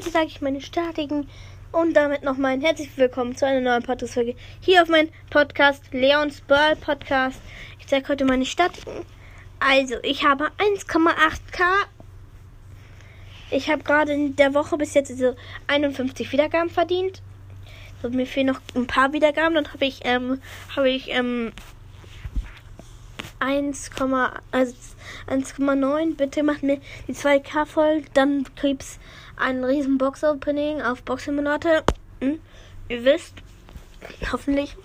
sage ich meine statigen und damit noch mein herzlich willkommen zu einer neuen Podcast-Folge hier auf meinem Podcast Leons Burl Podcast. Ich zeige heute meine statigen. Also, ich habe 1,8k. Ich habe gerade in der Woche bis jetzt so 51 Wiedergaben verdient. So, mir fehlen noch ein paar Wiedergaben. Dann habe ich, ähm, habe ich, ähm, 1, 1,9. Bitte macht mir die 2K voll. Dann gibt's ein riesen Box-Opening auf Box Simulator. Hm? Ihr wisst. Hoffentlich.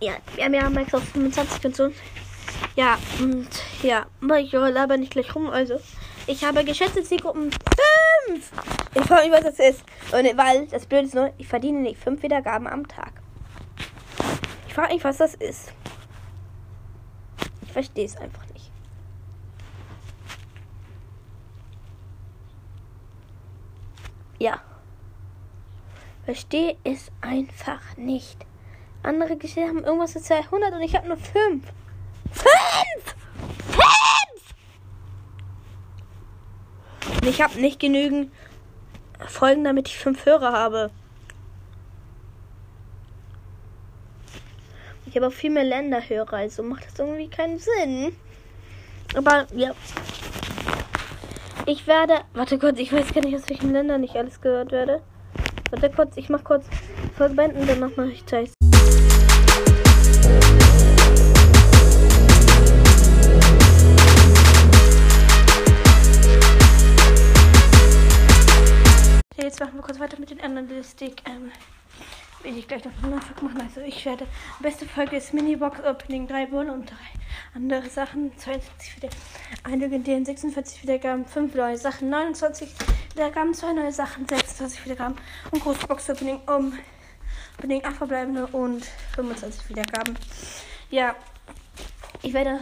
Ja, wir haben ja auf 25 und so. Ja, und ja, ich aber nicht gleich rum. Also, ich habe geschätzte Zielgruppen 5. Ich frage mich, was das ist. Und weil, das Blöde ist nur, ich verdiene nicht 5 Wiedergaben am Tag. Ich frage mich, was das ist. Ich verstehe es einfach nicht. Ja. Verstehe es einfach nicht. Andere Geschichten haben irgendwas mit 200 und ich habe nur 5. 5! 5! Und ich habe nicht genügend Folgen, damit ich 5 Hörer habe. Ich habe auch viel mehr Länderhörer, also macht das irgendwie keinen Sinn. Aber ja. Ich werde. Warte kurz, ich weiß gar nicht, aus welchen Ländern ich alles gehört werde. Warte kurz, ich mach kurz Folge beenden, danach mache ich Zeit. Jetzt machen wir kurz weiter mit den Analytik. Ähm, will ich gleich noch eine Folge machen. Also ich werde. Beste Folge ist Minibox Opening 3 Bull und 3 andere Sachen. 22 wieder ein legendären 46 Wiedergaben, 5 neue Sachen, 29 Wiedergaben, 2 neue Sachen, 26 Wiedergaben und Großbox Opening um Opening 8 verbleibende und 25 Wiedergaben. Ja, ich werde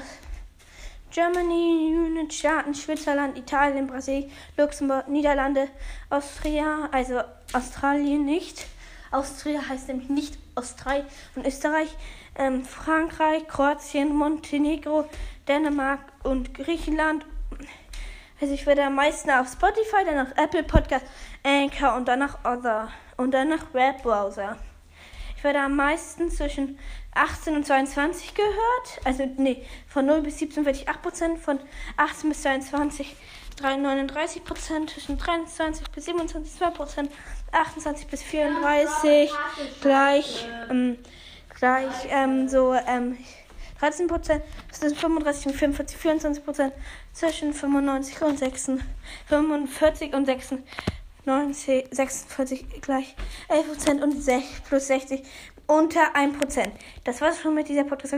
Germany, Unit, Staaten, Schwitzerland, Italien, Brasilien, Luxemburg, Niederlande, Austria, also Australien nicht. Austria heißt nämlich nicht Australien und Österreich, ähm, Frankreich, Kroatien, Montenegro, Dänemark und Griechenland. Also ich werde am meisten auf Spotify, dann auf Apple Podcast, Anchor und danach Other und danach Webbrowser. Ich werde am meisten zwischen 18 und 22 gehört. Also, nee, von 0 bis 17 werde ich 8%, von 18 bis 22 39 Prozent, zwischen 23 bis 27 2 Prozent, 28 bis 34 gleich, ähm, gleich ähm, so ähm, 13 Prozent, sind 35 und 45, 24 Prozent, zwischen 95 und 6, 45 und 96, 46 gleich 11 Prozent und 6 plus 60 unter 1 Prozent. Das war's schon mit dieser Podcast.